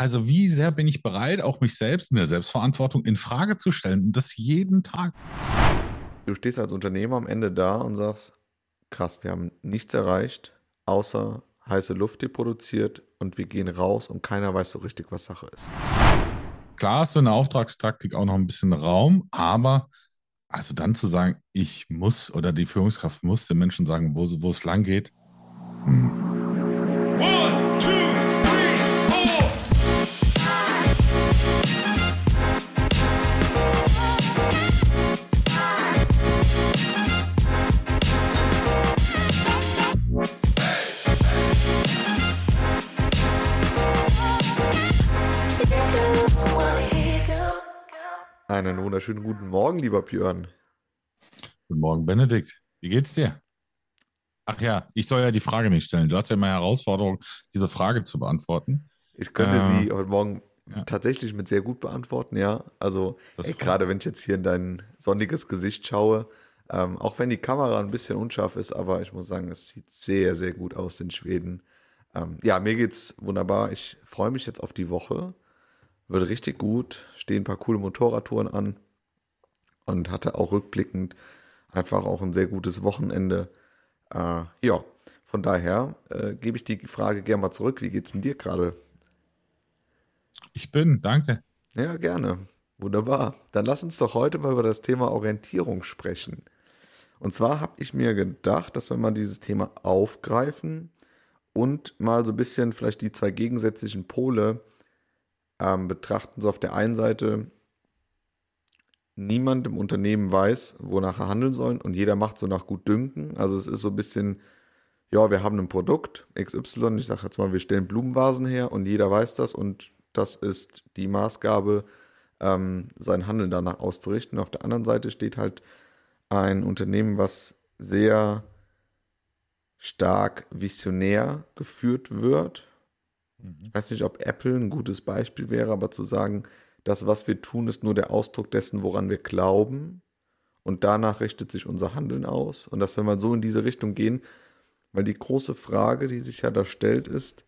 Also wie sehr bin ich bereit, auch mich selbst in der Selbstverantwortung in Frage zu stellen und das jeden Tag. Du stehst als Unternehmer am Ende da und sagst, krass, wir haben nichts erreicht, außer heiße Luft, die produziert und wir gehen raus und keiner weiß so richtig, was Sache ist. Klar ist so eine Auftragstaktik auch noch ein bisschen Raum, aber also dann zu sagen, ich muss oder die Führungskraft muss den Menschen sagen, wo, wo es lang geht. Hm. One, Einen wunderschönen guten Morgen, lieber Björn. Guten Morgen, Benedikt. Wie geht's dir? Ach ja, ich soll ja die Frage nicht stellen. Du hast ja mal Herausforderung, diese Frage zu beantworten. Ich könnte äh, sie heute Morgen ja. tatsächlich mit sehr gut beantworten, ja. Also gerade wenn ich jetzt hier in dein sonniges Gesicht schaue, ähm, auch wenn die Kamera ein bisschen unscharf ist, aber ich muss sagen, es sieht sehr, sehr gut aus in Schweden. Ähm, ja, mir geht's wunderbar. Ich freue mich jetzt auf die Woche wird richtig gut, stehen ein paar coole Motorradtouren an und hatte auch rückblickend einfach auch ein sehr gutes Wochenende. Äh, ja, von daher äh, gebe ich die Frage gerne mal zurück. Wie geht's denn dir gerade? Ich bin, danke. Ja, gerne. Wunderbar. Dann lass uns doch heute mal über das Thema Orientierung sprechen. Und zwar habe ich mir gedacht, dass wir mal dieses Thema aufgreifen und mal so ein bisschen vielleicht die zwei gegensätzlichen Pole ähm, betrachten. So auf der einen Seite, niemand im Unternehmen weiß, wonach er handeln soll und jeder macht so nach Gutdünken. Also es ist so ein bisschen, ja, wir haben ein Produkt XY, ich sage jetzt mal, wir stellen Blumenvasen her und jeder weiß das und das ist die Maßgabe, ähm, sein Handeln danach auszurichten. Auf der anderen Seite steht halt ein Unternehmen, was sehr stark visionär geführt wird Mhm. Ich weiß nicht, ob Apple ein gutes Beispiel wäre, aber zu sagen, das, was wir tun, ist nur der Ausdruck dessen, woran wir glauben. Und danach richtet sich unser Handeln aus. Und dass wenn wir so in diese Richtung gehen, weil die große Frage, die sich ja da stellt, ist,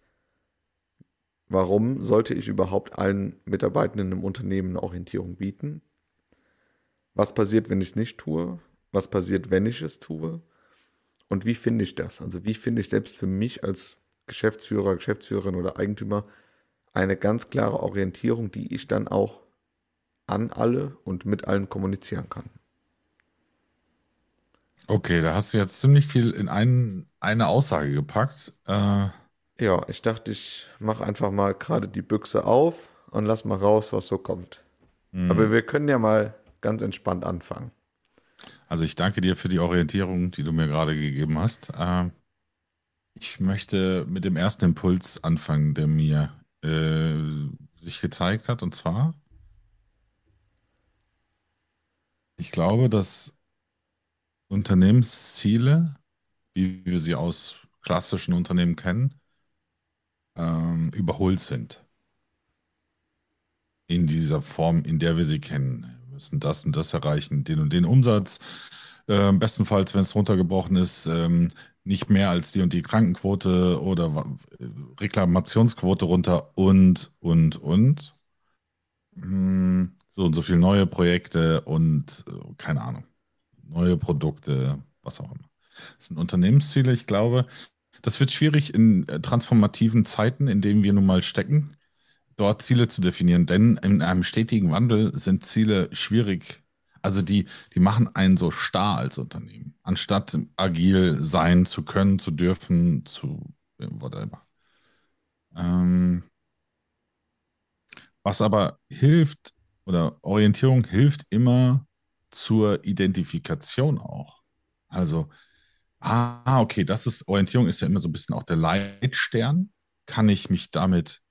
warum sollte ich überhaupt allen Mitarbeitenden im Unternehmen eine Orientierung bieten? Was passiert, wenn ich es nicht tue? Was passiert, wenn ich es tue? Und wie finde ich das? Also wie finde ich selbst für mich als Geschäftsführer, Geschäftsführerin oder Eigentümer eine ganz klare Orientierung, die ich dann auch an alle und mit allen kommunizieren kann. Okay, da hast du jetzt ziemlich viel in ein, eine Aussage gepackt. Äh, ja, ich dachte, ich mache einfach mal gerade die Büchse auf und lass mal raus, was so kommt. Mhm. Aber wir können ja mal ganz entspannt anfangen. Also ich danke dir für die Orientierung, die du mir gerade gegeben hast. Äh, ich möchte mit dem ersten Impuls anfangen, der mir äh, sich gezeigt hat. Und zwar, ich glaube, dass Unternehmensziele, wie wir sie aus klassischen Unternehmen kennen, ähm, überholt sind. In dieser Form, in der wir sie kennen. Wir müssen das und das erreichen, den und den Umsatz. Äh, bestenfalls, wenn es runtergebrochen ist, ähm, nicht mehr als die und die Krankenquote oder Reklamationsquote runter und, und, und. Hm, so und so viele neue Projekte und äh, keine Ahnung, neue Produkte, was auch immer. Das sind Unternehmensziele. Ich glaube, das wird schwierig in äh, transformativen Zeiten, in denen wir nun mal stecken, dort Ziele zu definieren. Denn in einem stetigen Wandel sind Ziele schwierig also die, die machen einen so starr als Unternehmen, anstatt agil sein zu können, zu dürfen, zu whatever. Ähm, was aber hilft oder Orientierung hilft immer zur Identifikation auch. Also, ah, okay, das ist Orientierung ist ja immer so ein bisschen auch der Leitstern. Kann ich mich damit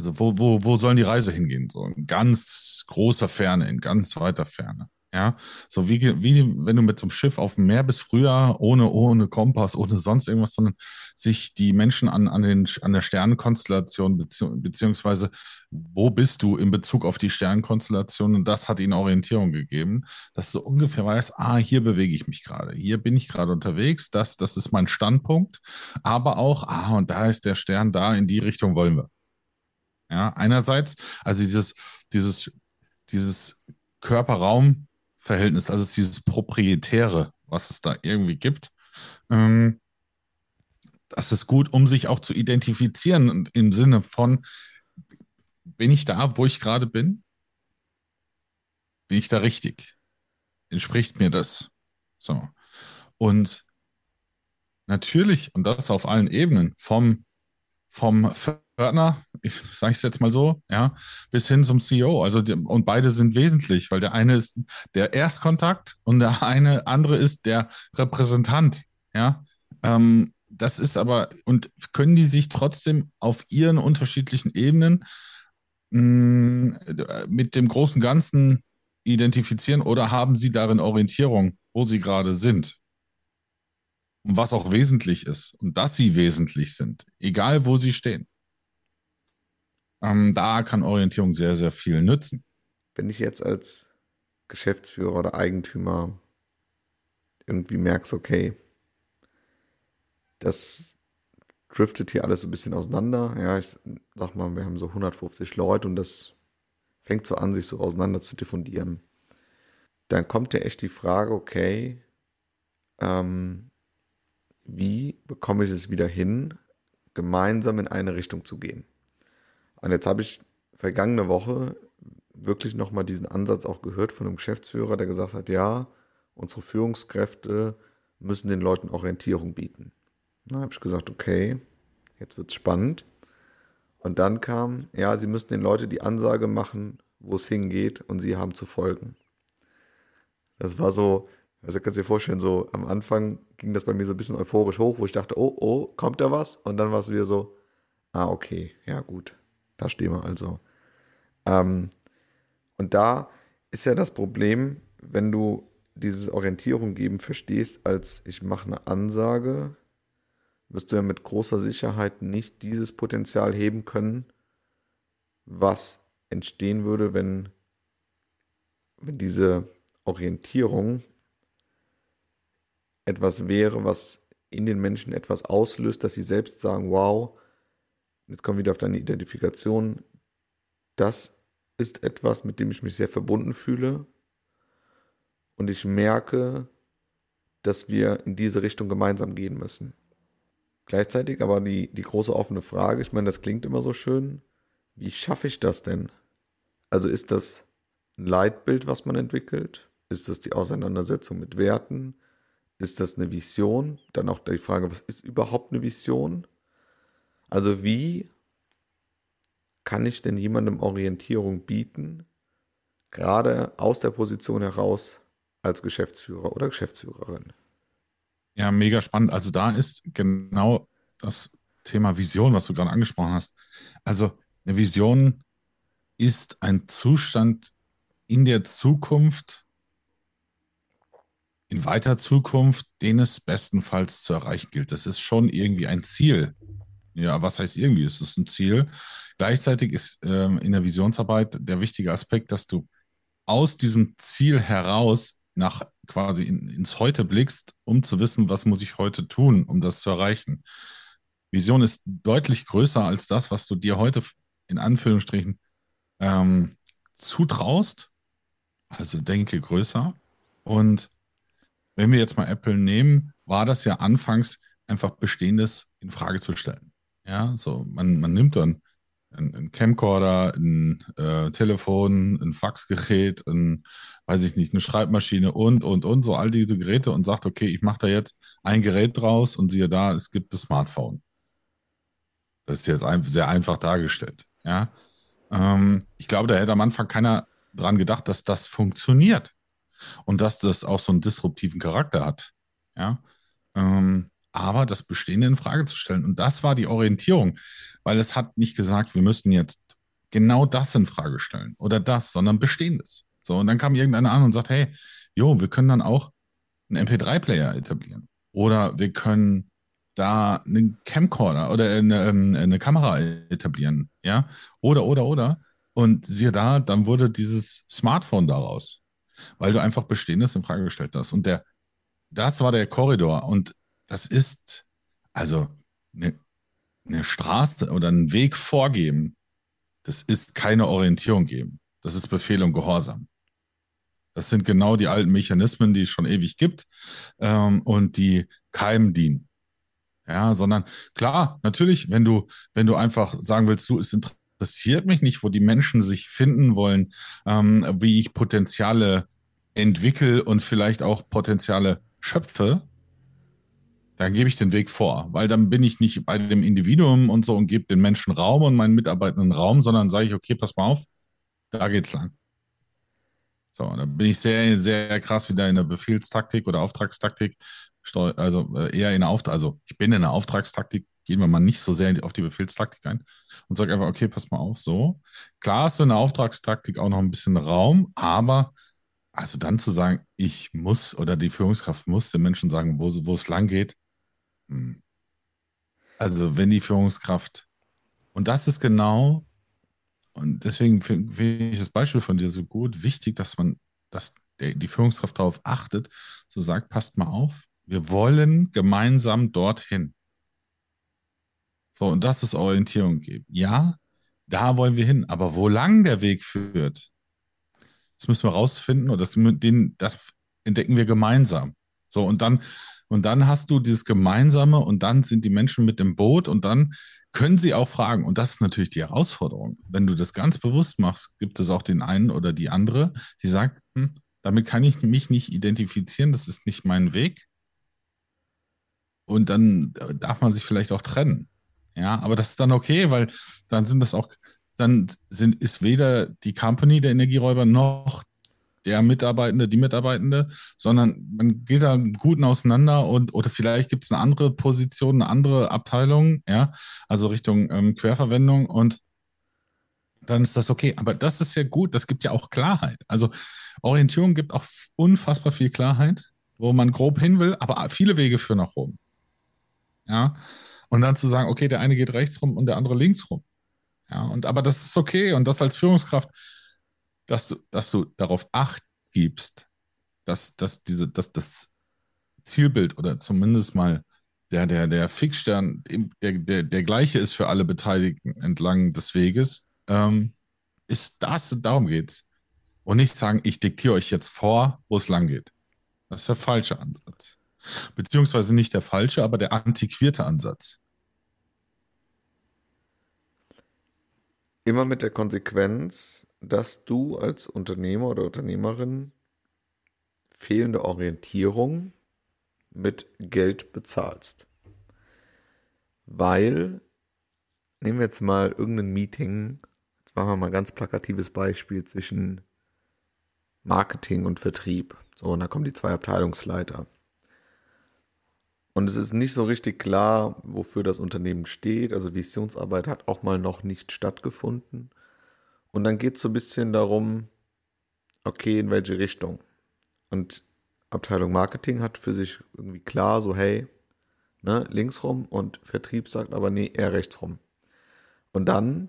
also wo, wo, wo sollen die Reise hingehen? So in ganz großer Ferne, in ganz weiter Ferne. Ja, so wie, wie wenn du mit so einem Schiff auf dem Meer bist, früher ohne, ohne Kompass, ohne sonst irgendwas, sondern sich die Menschen an, an, den, an der Sternenkonstellation bezieh beziehungsweise wo bist du in Bezug auf die Sternenkonstellation und das hat ihnen Orientierung gegeben, dass du ungefähr weißt, ah, hier bewege ich mich gerade, hier bin ich gerade unterwegs, das, das ist mein Standpunkt, aber auch, ah, und da ist der Stern, da in die Richtung wollen wir. Ja, einerseits, also dieses, dieses, dieses Körper-Raum-Verhältnis, also dieses Proprietäre, was es da irgendwie gibt, ähm, das ist gut, um sich auch zu identifizieren im Sinne von, bin ich da, wo ich gerade bin? Bin ich da richtig? Entspricht mir das? So. Und natürlich, und das auf allen Ebenen, vom, vom Fördner, ich sage es jetzt mal so, ja, bis hin zum CEO. Also die, und beide sind wesentlich, weil der eine ist der Erstkontakt und der eine andere ist der Repräsentant. Ja, ähm, das ist aber, und können die sich trotzdem auf ihren unterschiedlichen Ebenen mh, mm, mit dem großen Ganzen identifizieren oder haben sie darin Orientierung, wo sie gerade sind? Und was auch wesentlich ist und dass sie wesentlich sind, egal wo sie stehen. Ähm, da kann Orientierung sehr, sehr viel nützen. Wenn ich jetzt als Geschäftsführer oder Eigentümer irgendwie merkst, okay, das driftet hier alles so ein bisschen auseinander. Ja, ich sag mal, wir haben so 150 Leute und das fängt so an, sich so auseinander zu diffundieren. Dann kommt ja echt die Frage, okay, ähm, wie bekomme ich es wieder hin, gemeinsam in eine Richtung zu gehen? Und jetzt habe ich vergangene Woche wirklich nochmal diesen Ansatz auch gehört von einem Geschäftsführer, der gesagt hat, ja, unsere Führungskräfte müssen den Leuten Orientierung bieten. Dann habe ich gesagt, okay, jetzt wird es spannend. Und dann kam, ja, sie müssen den Leuten die Ansage machen, wo es hingeht und sie haben zu folgen. Das war so, also kannst du dir vorstellen, so am Anfang ging das bei mir so ein bisschen euphorisch hoch, wo ich dachte, oh, oh, kommt da was? Und dann war es wieder so, ah, okay, ja gut, da stehen wir also. Ähm, und da ist ja das Problem, wenn du dieses Orientierung geben verstehst, als ich mache eine Ansage, wirst du ja mit großer Sicherheit nicht dieses Potenzial heben können, was entstehen würde, wenn, wenn diese Orientierung etwas wäre, was in den Menschen etwas auslöst, dass sie selbst sagen, wow, jetzt kommen wir wieder auf deine Identifikation, das ist etwas, mit dem ich mich sehr verbunden fühle und ich merke, dass wir in diese Richtung gemeinsam gehen müssen. Gleichzeitig aber die, die große offene Frage, ich meine, das klingt immer so schön, wie schaffe ich das denn? Also ist das ein Leitbild, was man entwickelt? Ist das die Auseinandersetzung mit Werten? Ist das eine Vision? Dann auch die Frage, was ist überhaupt eine Vision? Also wie kann ich denn jemandem Orientierung bieten, gerade aus der Position heraus als Geschäftsführer oder Geschäftsführerin? Ja, mega spannend. Also da ist genau das Thema Vision, was du gerade angesprochen hast. Also eine Vision ist ein Zustand in der Zukunft, in weiter Zukunft, den es bestenfalls zu erreichen gilt. Das ist schon irgendwie ein Ziel. Ja, was heißt irgendwie? Es ist ein Ziel. Gleichzeitig ist ähm, in der Visionsarbeit der wichtige Aspekt, dass du aus diesem Ziel heraus nach quasi in, ins Heute blickst, um zu wissen, was muss ich heute tun, um das zu erreichen. Vision ist deutlich größer als das, was du dir heute in Anführungsstrichen ähm, zutraust. Also denke größer. Und wenn wir jetzt mal Apple nehmen, war das ja anfangs einfach Bestehendes in Frage zu stellen. Ja, so man, man nimmt dann ein, Camcorder, ein äh, Telefon, ein Faxgerät, ein, weiß ich nicht, eine Schreibmaschine und, und, und, so all diese Geräte und sagt, okay, ich mache da jetzt ein Gerät draus und siehe da, es gibt das Smartphone. Das ist jetzt ein, sehr einfach dargestellt. Ja? Ähm, ich glaube, da hätte am Anfang keiner dran gedacht, dass das funktioniert und dass das auch so einen disruptiven Charakter hat. Ja? Ähm, aber das Bestehende in Frage zu stellen. Und das war die Orientierung, weil es hat nicht gesagt, wir müssen jetzt genau das in Frage stellen oder das, sondern Bestehendes. So, und dann kam irgendeiner an und sagt, hey, jo, wir können dann auch einen MP3-Player etablieren. Oder wir können da einen Camcorder oder eine, ähm, eine Kamera etablieren. Ja, oder, oder, oder. Und siehe da, dann wurde dieses Smartphone daraus, weil du einfach Bestehendes in Frage gestellt hast. Und der, das war der Korridor. Und das ist also eine, eine Straße oder einen Weg vorgeben, Das ist keine Orientierung geben. Das ist Befehl und Gehorsam. Das sind genau die alten Mechanismen, die es schon ewig gibt ähm, und die keinem dienen. Ja, sondern klar, natürlich, wenn du, wenn du einfach sagen willst, du, es interessiert mich nicht, wo die Menschen sich finden wollen, ähm, wie ich Potenziale entwickle und vielleicht auch Potenziale schöpfe, dann gebe ich den Weg vor, weil dann bin ich nicht bei dem Individuum und so und gebe den Menschen Raum und meinen Mitarbeitenden Raum, sondern sage ich, okay, pass mal auf, da geht's lang. So, dann bin ich sehr, sehr krass wieder in der Befehlstaktik oder Auftragstaktik, also äh, eher in der Auftrag, also ich bin in der Auftragstaktik, gehen wir mal nicht so sehr auf die Befehlstaktik ein und sage einfach, okay, pass mal auf, so. Klar hast du in der Auftragstaktik auch noch ein bisschen Raum, aber also dann zu sagen, ich muss oder die Führungskraft muss den Menschen sagen, wo, wo es lang geht. Also, wenn die Führungskraft, und das ist genau, und deswegen finde ich das Beispiel von dir so gut, wichtig, dass man, dass der, die Führungskraft darauf achtet, so sagt, passt mal auf, wir wollen gemeinsam dorthin. So, und das ist Orientierung geben. Ja, da wollen wir hin, aber wo lang der Weg führt, das müssen wir rausfinden und das, den, das entdecken wir gemeinsam. So, und dann und dann hast du dieses Gemeinsame und dann sind die Menschen mit im Boot und dann können sie auch fragen. Und das ist natürlich die Herausforderung. Wenn du das ganz bewusst machst, gibt es auch den einen oder die andere, die sagt, hm, damit kann ich mich nicht identifizieren, das ist nicht mein Weg. Und dann darf man sich vielleicht auch trennen. Ja, aber das ist dann okay, weil dann sind das auch, dann sind, ist weder die Company der Energieräuber noch der Mitarbeitende, die Mitarbeitende, sondern man geht da guten auseinander und oder vielleicht gibt es eine andere Position, eine andere Abteilung, ja, also Richtung ähm, Querverwendung und dann ist das okay. Aber das ist ja gut, das gibt ja auch Klarheit. Also Orientierung gibt auch unfassbar viel Klarheit, wo man grob hin will, aber viele Wege führen nach oben. Ja. Und dann zu sagen, okay, der eine geht rechts rum und der andere links rum. Ja, und aber das ist okay. Und das als Führungskraft dass du, dass du darauf acht gibst, dass, dass, diese, dass das Zielbild oder zumindest mal der, der, der Fixstern der, der, der gleiche ist für alle Beteiligten entlang des Weges, ähm, ist das, darum geht's. Und nicht sagen, ich diktiere euch jetzt vor, wo es lang geht. Das ist der falsche Ansatz. Beziehungsweise nicht der falsche, aber der antiquierte Ansatz. Immer mit der Konsequenz, dass du als Unternehmer oder Unternehmerin fehlende Orientierung mit Geld bezahlst. Weil, nehmen wir jetzt mal irgendein Meeting, jetzt machen wir mal ein ganz plakatives Beispiel zwischen Marketing und Vertrieb. So, und da kommen die zwei Abteilungsleiter. Und es ist nicht so richtig klar, wofür das Unternehmen steht. Also Visionsarbeit hat auch mal noch nicht stattgefunden. Und dann geht es so ein bisschen darum, okay, in welche Richtung. Und Abteilung Marketing hat für sich irgendwie klar, so hey, ne, links rum und Vertrieb sagt aber nee, eher rechts rum. Und dann,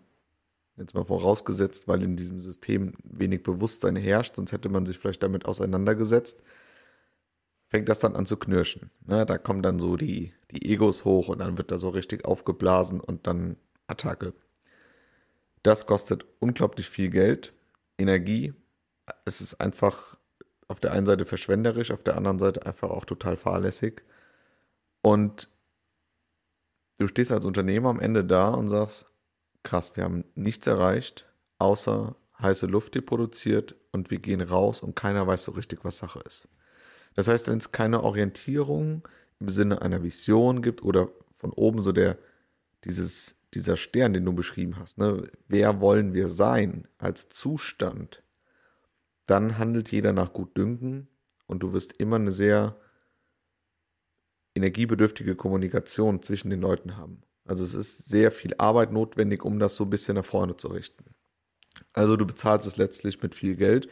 jetzt mal vorausgesetzt, weil in diesem System wenig Bewusstsein herrscht, sonst hätte man sich vielleicht damit auseinandergesetzt, fängt das dann an zu knirschen. Ne, da kommen dann so die, die Egos hoch und dann wird da so richtig aufgeblasen und dann Attacke. Das kostet unglaublich viel Geld, Energie. Es ist einfach auf der einen Seite verschwenderisch, auf der anderen Seite einfach auch total fahrlässig. Und du stehst als Unternehmer am Ende da und sagst, krass, wir haben nichts erreicht, außer heiße Luft, die produziert und wir gehen raus und keiner weiß so richtig, was Sache ist. Das heißt, wenn es keine Orientierung im Sinne einer Vision gibt oder von oben so der, dieses dieser Stern, den du beschrieben hast, ne? wer wollen wir sein als Zustand, dann handelt jeder nach Gutdünken und du wirst immer eine sehr energiebedürftige Kommunikation zwischen den Leuten haben. Also es ist sehr viel Arbeit notwendig, um das so ein bisschen nach vorne zu richten. Also du bezahlst es letztlich mit viel Geld.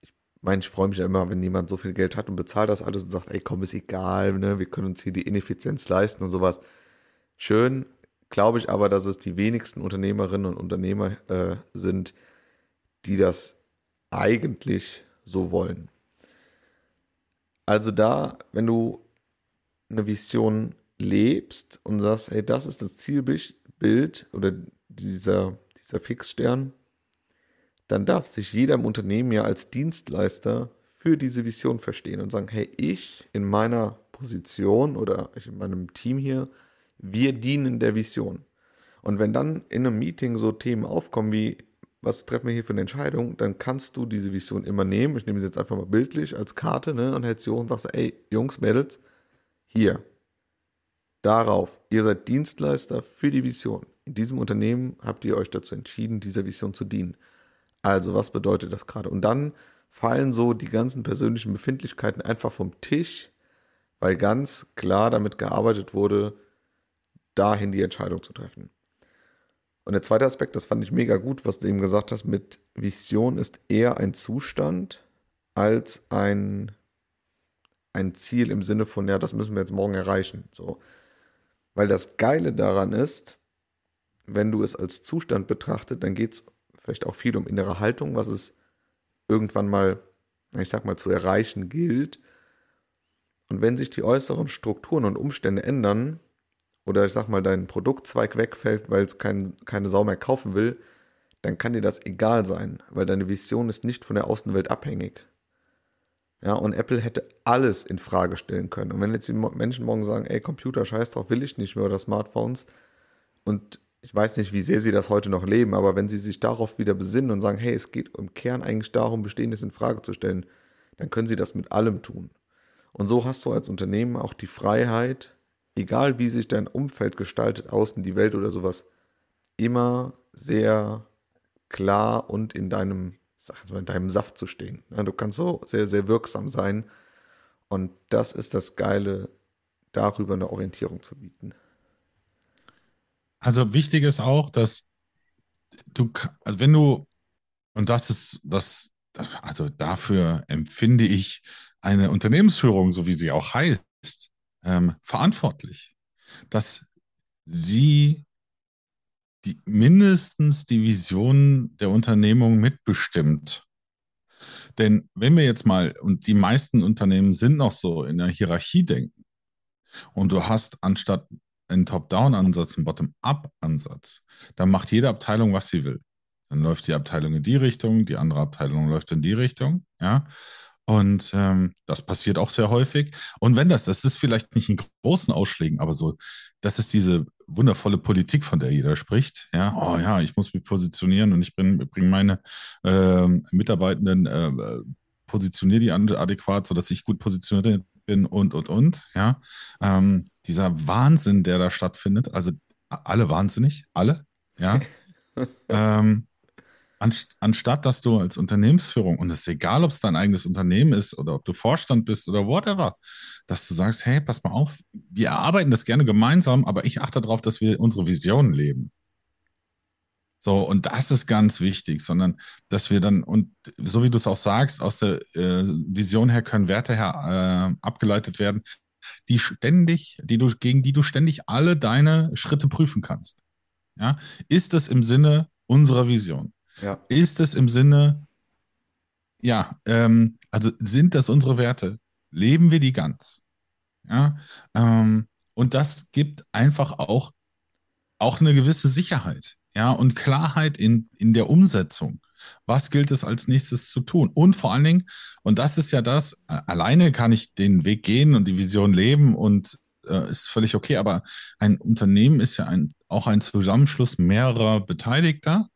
Ich meine, ich freue mich ja immer, wenn jemand so viel Geld hat und bezahlt das alles und sagt, ey komm, ist egal, ne? wir können uns hier die Ineffizienz leisten und sowas. Schön, glaube ich aber, dass es die wenigsten Unternehmerinnen und Unternehmer äh, sind, die das eigentlich so wollen. Also da, wenn du eine Vision lebst und sagst, hey, das ist das Zielbild oder dieser, dieser Fixstern, dann darf sich jeder im Unternehmen ja als Dienstleister für diese Vision verstehen und sagen, hey, ich in meiner Position oder ich in meinem Team hier, wir dienen der Vision. Und wenn dann in einem Meeting so Themen aufkommen wie, was treffen wir hier für eine Entscheidung, dann kannst du diese Vision immer nehmen. Ich nehme sie jetzt einfach mal bildlich als Karte ne, und hältst sie hoch und sagst, ey, Jungs, Mädels, hier, darauf, ihr seid Dienstleister für die Vision. In diesem Unternehmen habt ihr euch dazu entschieden, dieser Vision zu dienen. Also, was bedeutet das gerade? Und dann fallen so die ganzen persönlichen Befindlichkeiten einfach vom Tisch, weil ganz klar damit gearbeitet wurde, dahin die Entscheidung zu treffen. Und der zweite Aspekt, das fand ich mega gut, was du eben gesagt hast, mit Vision ist eher ein Zustand als ein, ein Ziel im Sinne von, ja, das müssen wir jetzt morgen erreichen. So. Weil das Geile daran ist, wenn du es als Zustand betrachtet, dann geht es vielleicht auch viel um innere Haltung, was es irgendwann mal, ich sag mal, zu erreichen gilt. Und wenn sich die äußeren Strukturen und Umstände ändern, oder ich sag mal, dein Produktzweig wegfällt, weil es kein, keine Sau mehr kaufen will, dann kann dir das egal sein, weil deine Vision ist nicht von der Außenwelt abhängig. Ja, und Apple hätte alles in Frage stellen können. Und wenn jetzt die Menschen morgen sagen, ey, Computer, scheiß drauf, will ich nicht mehr oder Smartphones, und ich weiß nicht, wie sehr sie das heute noch leben, aber wenn sie sich darauf wieder besinnen und sagen, hey, es geht im Kern eigentlich darum, Bestehendes in Frage zu stellen, dann können sie das mit allem tun. Und so hast du als Unternehmen auch die Freiheit, egal wie sich dein Umfeld gestaltet, außen die Welt oder sowas, immer sehr klar und in deinem, sag mal, in deinem Saft zu stehen. du kannst so sehr, sehr wirksam sein. Und das ist das Geile, darüber eine Orientierung zu bieten. Also wichtig ist auch, dass du, also wenn du, und das ist das, also dafür empfinde ich eine Unternehmensführung, so wie sie auch heißt, ähm, verantwortlich, dass sie die, mindestens die Vision der Unternehmung mitbestimmt. Denn wenn wir jetzt mal, und die meisten Unternehmen sind noch so in der Hierarchie denken, und du hast anstatt einen Top-Down-Ansatz, einen Bottom-Up-Ansatz, dann macht jede Abteilung, was sie will. Dann läuft die Abteilung in die Richtung, die andere Abteilung läuft in die Richtung, ja. Und ähm, das passiert auch sehr häufig. Und wenn das, das ist vielleicht nicht in großen Ausschlägen, aber so, das ist diese wundervolle Politik, von der jeder spricht. Ja, oh ja, ich muss mich positionieren und ich bringe bring meine äh, Mitarbeitenden, äh, positioniere die adäquat, sodass ich gut positioniert bin und, und, und. Ja, ähm, dieser Wahnsinn, der da stattfindet, also alle wahnsinnig, alle. Ja. ähm, anstatt dass du als Unternehmensführung, und es ist egal, ob es dein eigenes Unternehmen ist oder ob du Vorstand bist oder whatever, dass du sagst, hey, pass mal auf, wir erarbeiten das gerne gemeinsam, aber ich achte darauf, dass wir unsere Vision leben. So, und das ist ganz wichtig, sondern dass wir dann, und so wie du es auch sagst, aus der äh, Vision her können Werte her äh, abgeleitet werden, die ständig, die du, gegen die du ständig alle deine Schritte prüfen kannst. Ja? Ist es im Sinne unserer Vision? Ja. Ist es im Sinne, ja, ähm, also sind das unsere Werte? Leben wir die ganz? Ja, ähm, und das gibt einfach auch, auch eine gewisse Sicherheit, ja, und Klarheit in, in der Umsetzung. Was gilt es als nächstes zu tun? Und vor allen Dingen, und das ist ja das, alleine kann ich den Weg gehen und die Vision leben und äh, ist völlig okay, aber ein Unternehmen ist ja ein, auch ein Zusammenschluss mehrerer Beteiligter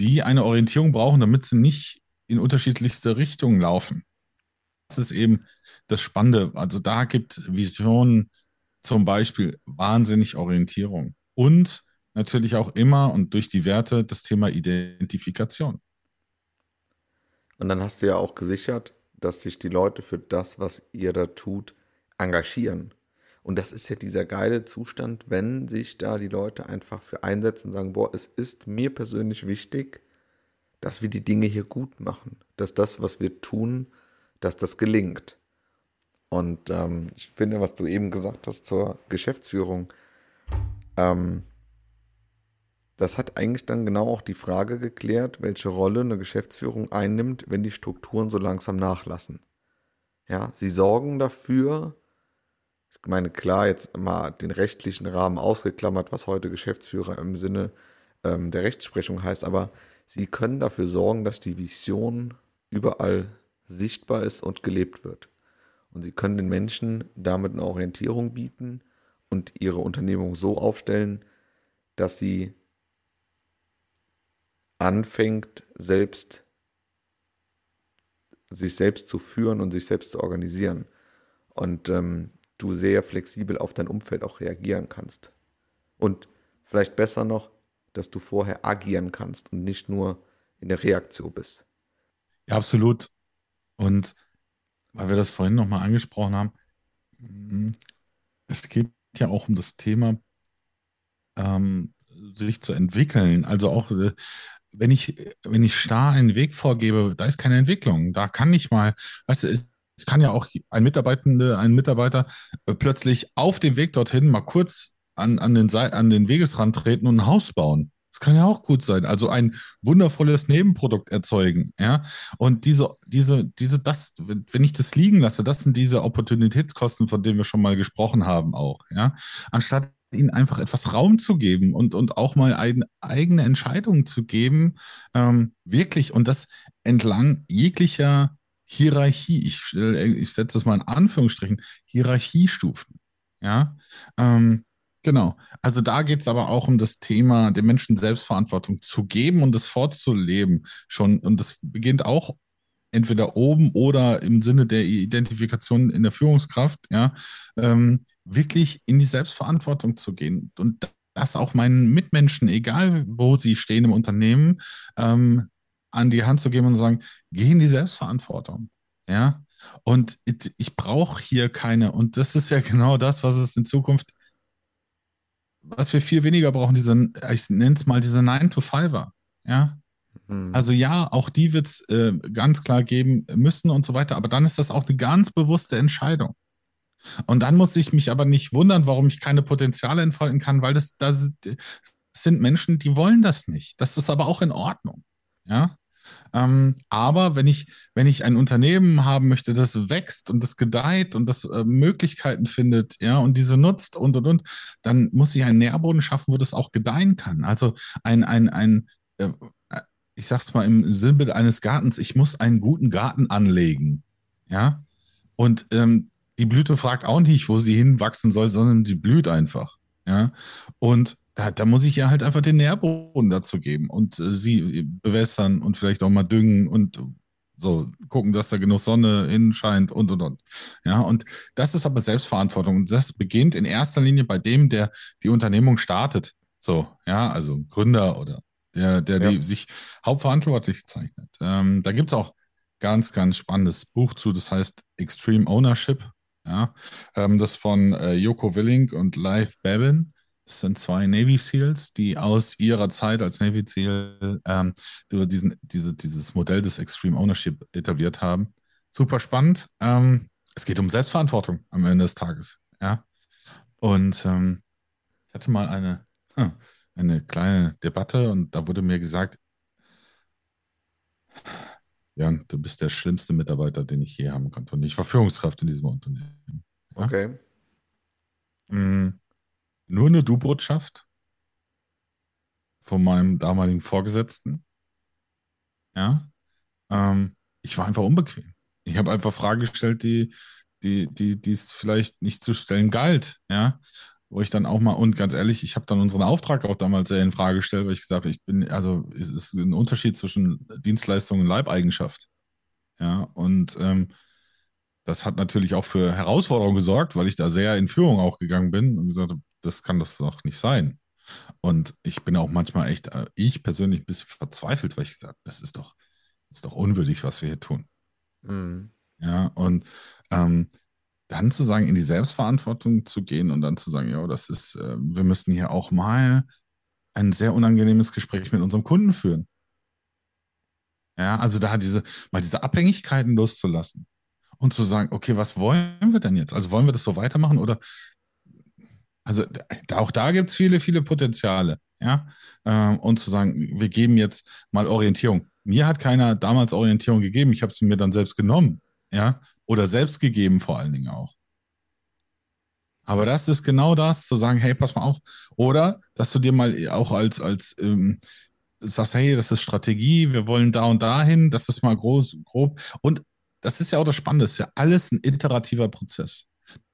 die eine Orientierung brauchen, damit sie nicht in unterschiedlichste Richtungen laufen. Das ist eben das Spannende. Also da gibt Vision zum Beispiel wahnsinnig Orientierung. Und natürlich auch immer und durch die Werte das Thema Identifikation. Und dann hast du ja auch gesichert, dass sich die Leute für das, was ihr da tut, engagieren. Und das ist ja dieser geile Zustand, wenn sich da die Leute einfach für einsetzen und sagen, boah, es ist mir persönlich wichtig, dass wir die Dinge hier gut machen, dass das, was wir tun, dass das gelingt. Und ähm, ich finde, was du eben gesagt hast zur Geschäftsführung, ähm, das hat eigentlich dann genau auch die Frage geklärt, welche Rolle eine Geschäftsführung einnimmt, wenn die Strukturen so langsam nachlassen. Ja, sie sorgen dafür, ich meine, klar, jetzt mal den rechtlichen Rahmen ausgeklammert, was heute Geschäftsführer im Sinne ähm, der Rechtsprechung heißt, aber sie können dafür sorgen, dass die Vision überall sichtbar ist und gelebt wird. Und sie können den Menschen damit eine Orientierung bieten und ihre Unternehmung so aufstellen, dass sie anfängt, selbst sich selbst zu führen und sich selbst zu organisieren. Und ähm, du sehr flexibel auf dein Umfeld auch reagieren kannst. Und vielleicht besser noch, dass du vorher agieren kannst und nicht nur in der Reaktion bist. Ja, absolut. Und weil wir das vorhin nochmal angesprochen haben, mm, es geht ja auch um das Thema, ähm, sich zu entwickeln. Also auch, äh, wenn ich, wenn ich starr einen Weg vorgebe, da ist keine Entwicklung. Da kann ich mal, weißt du, es, es kann ja auch ein Mitarbeitende, ein Mitarbeiter äh, plötzlich auf dem Weg dorthin mal kurz an, an, den, an den Wegesrand treten und ein Haus bauen. Das kann ja auch gut sein. Also ein wundervolles Nebenprodukt erzeugen, ja. Und diese, diese, diese, das, wenn ich das liegen lasse, das sind diese Opportunitätskosten, von denen wir schon mal gesprochen haben, auch, ja. Anstatt ihnen einfach etwas Raum zu geben und, und auch mal eine eigene Entscheidung zu geben, ähm, wirklich, und das entlang jeglicher Hierarchie, ich, ich setze das mal in Anführungsstrichen, Hierarchiestufen, ja. Ähm, Genau. Also da geht es aber auch um das Thema, den Menschen Selbstverantwortung zu geben und es vorzuleben schon. Und das beginnt auch entweder oben oder im Sinne der Identifikation in der Führungskraft, ja, ähm, wirklich in die Selbstverantwortung zu gehen und das auch meinen Mitmenschen, egal wo sie stehen im Unternehmen, ähm, an die Hand zu geben und sagen, geh in die Selbstverantwortung, ja. Und ich brauche hier keine, und das ist ja genau das, was es in Zukunft was wir viel weniger brauchen, diese, ich nenne es mal diese 9-to-5er. Ja. Mhm. Also ja, auch die wird es äh, ganz klar geben müssen und so weiter, aber dann ist das auch eine ganz bewusste Entscheidung. Und dann muss ich mich aber nicht wundern, warum ich keine Potenziale entfalten kann, weil das, das sind Menschen, die wollen das nicht. Das ist aber auch in Ordnung. Ja. Ähm, aber wenn ich, wenn ich ein Unternehmen haben möchte, das wächst und das gedeiht und das äh, Möglichkeiten findet, ja, und diese nutzt und und und, dann muss ich einen Nährboden schaffen, wo das auch gedeihen kann. Also ein, ein, ein, äh, ich sag's mal im Sinnbild eines Gartens, ich muss einen guten Garten anlegen. Ja. Und ähm, die Blüte fragt auch nicht, wo sie hinwachsen soll, sondern sie blüht einfach. Ja. Und da, da muss ich ihr halt einfach den Nährboden dazu geben und äh, sie bewässern und vielleicht auch mal düngen und so gucken, dass da genug Sonne hinscheint und und und. Ja, und das ist aber Selbstverantwortung und das beginnt in erster Linie bei dem, der die Unternehmung startet. So, ja, also Gründer oder der, der ja. die sich hauptverantwortlich zeichnet. Ähm, da gibt es auch ganz, ganz spannendes Buch zu, das heißt Extreme Ownership. Ja, ähm, das von äh, Joko Willing und Live Babin. Das sind zwei Navy SEALs, die aus ihrer Zeit als Navy SEAL ähm, diesen, diese, dieses Modell des Extreme Ownership etabliert haben. Super spannend. Ähm, es geht um Selbstverantwortung am Ende des Tages. Ja. Und ähm, ich hatte mal eine, hm, eine kleine Debatte und da wurde mir gesagt, Jan, du bist der schlimmste Mitarbeiter, den ich je haben konnte. Und ich war Führungskraft in diesem Unternehmen. Ja? Okay. Mm, nur eine Du-Botschaft von meinem damaligen Vorgesetzten. Ja. Ähm, ich war einfach unbequem. Ich habe einfach Fragen gestellt, die, die, die, die es vielleicht nicht zu stellen galt. Ja. Wo ich dann auch mal, und ganz ehrlich, ich habe dann unseren Auftrag auch damals sehr in Frage gestellt, weil ich gesagt habe, ich bin, also es ist ein Unterschied zwischen Dienstleistung und Leibeigenschaft. Ja. Und ähm, das hat natürlich auch für Herausforderungen gesorgt, weil ich da sehr in Führung auch gegangen bin und gesagt habe, das kann das doch nicht sein. Und ich bin auch manchmal echt, äh, ich persönlich ein bisschen verzweifelt, weil ich sage, das ist doch, ist doch unwürdig, was wir hier tun. Mhm. Ja, und ähm, dann zu sagen, in die Selbstverantwortung zu gehen und dann zu sagen, ja, das ist, äh, wir müssen hier auch mal ein sehr unangenehmes Gespräch mit unserem Kunden führen. Ja, also da diese, mal diese Abhängigkeiten loszulassen und zu sagen, okay, was wollen wir denn jetzt? Also wollen wir das so weitermachen oder also auch da gibt es viele, viele Potenziale, ja. Ähm, und zu sagen, wir geben jetzt mal Orientierung. Mir hat keiner damals Orientierung gegeben, ich habe sie mir dann selbst genommen, ja, oder selbst gegeben vor allen Dingen auch. Aber das ist genau das, zu sagen, hey, pass mal auf. Oder, dass du dir mal auch als, als ähm, sagst, hey, das ist Strategie, wir wollen da und dahin, das ist mal groß, grob. Und das ist ja auch das Spannende, das ist ja alles ein iterativer Prozess.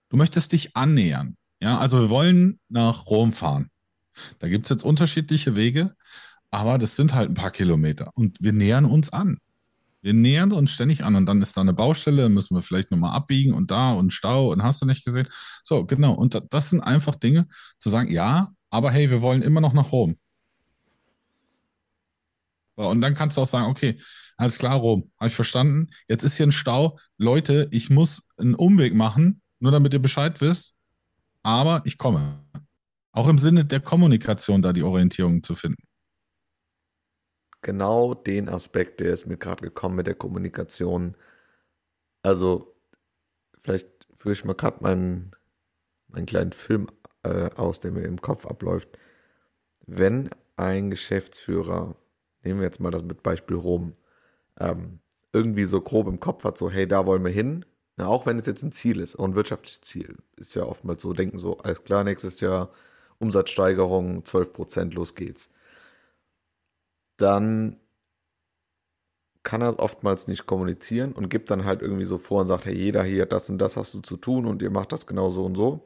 Du möchtest dich annähern. Ja, also wir wollen nach Rom fahren. Da gibt es jetzt unterschiedliche Wege, aber das sind halt ein paar Kilometer und wir nähern uns an. Wir nähern uns ständig an und dann ist da eine Baustelle, müssen wir vielleicht nochmal abbiegen und da und Stau und hast du nicht gesehen. So, genau. Und das sind einfach Dinge zu sagen, ja, aber hey, wir wollen immer noch nach Rom. So, und dann kannst du auch sagen, okay, alles klar, Rom, habe ich verstanden. Jetzt ist hier ein Stau. Leute, ich muss einen Umweg machen, nur damit ihr Bescheid wisst. Aber ich komme. Auch im Sinne der Kommunikation da die Orientierung zu finden. Genau den Aspekt, der ist mir gerade gekommen mit der Kommunikation. Also, vielleicht führe ich mal gerade meinen, meinen kleinen Film äh, aus, der mir im Kopf abläuft. Wenn ein Geschäftsführer nehmen wir jetzt mal das mit Beispiel Rom, ähm, irgendwie so grob im Kopf hat, so, hey, da wollen wir hin. Na, auch wenn es jetzt ein Ziel ist, auch ein wirtschaftliches Ziel, ist ja oftmals so, denken so, alles klar, nächstes Jahr Umsatzsteigerung 12 Prozent, los geht's. Dann kann er oftmals nicht kommunizieren und gibt dann halt irgendwie so vor und sagt, hey, jeder hier, das und das hast du zu tun und ihr macht das genau so und so.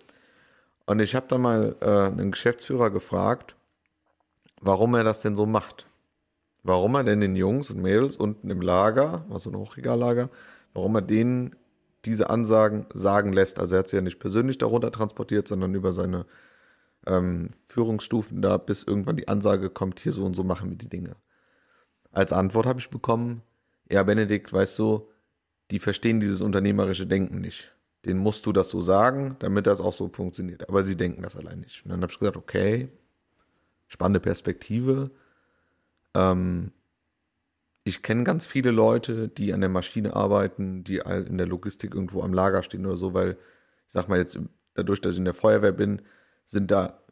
Und ich habe dann mal äh, einen Geschäftsführer gefragt, warum er das denn so macht warum er denn den Jungs und Mädels unten im Lager, also ein Hochregallager, warum er denen diese Ansagen sagen lässt. Also er hat sie ja nicht persönlich darunter transportiert, sondern über seine ähm, Führungsstufen da, bis irgendwann die Ansage kommt, hier so und so machen wir die Dinge. Als Antwort habe ich bekommen, ja, Benedikt, weißt du, die verstehen dieses unternehmerische Denken nicht. Den musst du das so sagen, damit das auch so funktioniert. Aber sie denken das allein nicht. Und dann habe ich gesagt, okay, spannende Perspektive. Ähm, ich kenne ganz viele Leute, die an der Maschine arbeiten, die in der Logistik irgendwo am Lager stehen oder so, weil ich sag mal jetzt, dadurch, dass ich in der Feuerwehr bin, sind da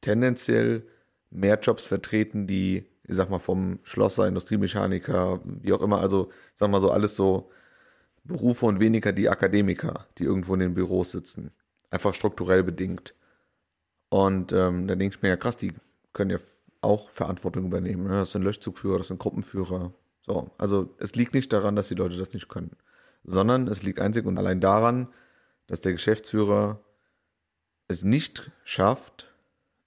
tendenziell mehr Jobs vertreten, die, ich sag mal, vom Schlosser, Industriemechaniker, wie auch immer, also ich sag mal so alles so Berufe und weniger die Akademiker, die irgendwo in den Büros sitzen. Einfach strukturell bedingt. Und ähm, dann denke ich mir, ja krass, die können ja auch Verantwortung übernehmen. Ne? Das sind Löschzugführer, das sind Gruppenführer. So, also es liegt nicht daran, dass die Leute das nicht können, sondern es liegt einzig und allein daran, dass der Geschäftsführer es nicht schafft,